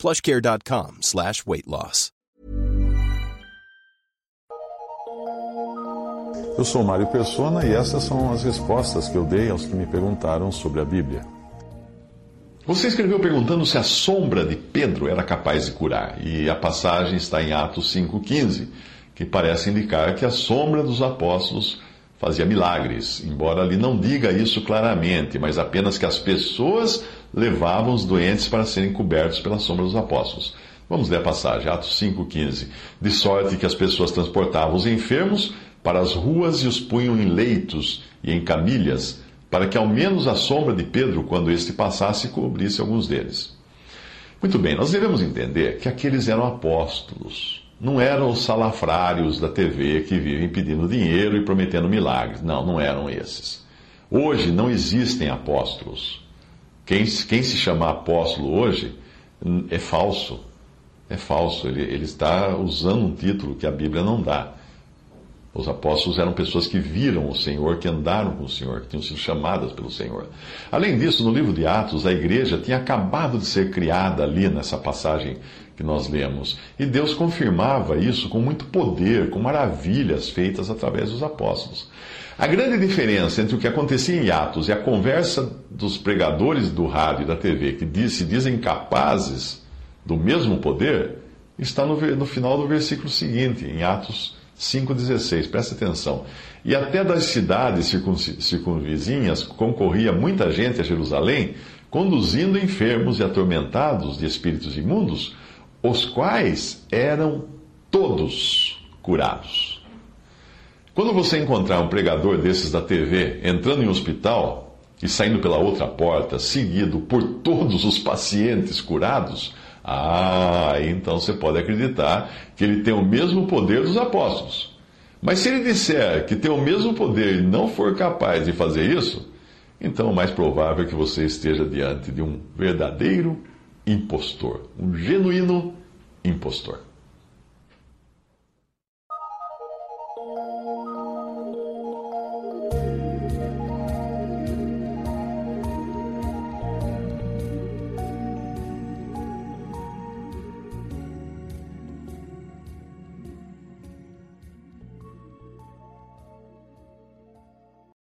plushcare.com slash weight loss. Eu sou Mário Persona e essas são as respostas que eu dei aos que me perguntaram sobre a Bíblia. Você escreveu perguntando se a sombra de Pedro era capaz de curar, e a passagem está em Atos 5,15, que parece indicar que a sombra dos apóstolos fazia milagres, embora ali não diga isso claramente, mas apenas que as pessoas levavam os doentes para serem cobertos pela sombra dos apóstolos. Vamos ler a passagem, Atos 5,15. De sorte que as pessoas transportavam os enfermos para as ruas e os punham em leitos e em camilhas, para que ao menos a sombra de Pedro, quando este passasse, cobrisse alguns deles. Muito bem, nós devemos entender que aqueles eram apóstolos. Não eram os salafrários da TV que vivem pedindo dinheiro e prometendo milagres. Não, não eram esses. Hoje não existem apóstolos. Quem, quem se chama apóstolo hoje é falso. É falso. Ele, ele está usando um título que a Bíblia não dá. Os apóstolos eram pessoas que viram o Senhor, que andaram com o Senhor, que tinham sido chamadas pelo Senhor. Além disso, no livro de Atos, a igreja tinha acabado de ser criada ali nessa passagem que nós lemos. E Deus confirmava isso com muito poder, com maravilhas feitas através dos apóstolos. A grande diferença entre o que acontecia em Atos e a conversa dos pregadores do rádio e da TV, que se dizem capazes do mesmo poder, está no, final do versículo seguinte, em Atos 5,16, presta atenção. E até das cidades circunvizinhas concorria muita gente a Jerusalém, conduzindo enfermos e atormentados de espíritos imundos, os quais eram todos curados. Quando você encontrar um pregador desses da TV entrando em um hospital e saindo pela outra porta, seguido por todos os pacientes curados, ah, então você pode acreditar que ele tem o mesmo poder dos apóstolos. Mas se ele disser que tem o mesmo poder e não for capaz de fazer isso, então o mais provável é que você esteja diante de um verdadeiro impostor, um genuíno impostor.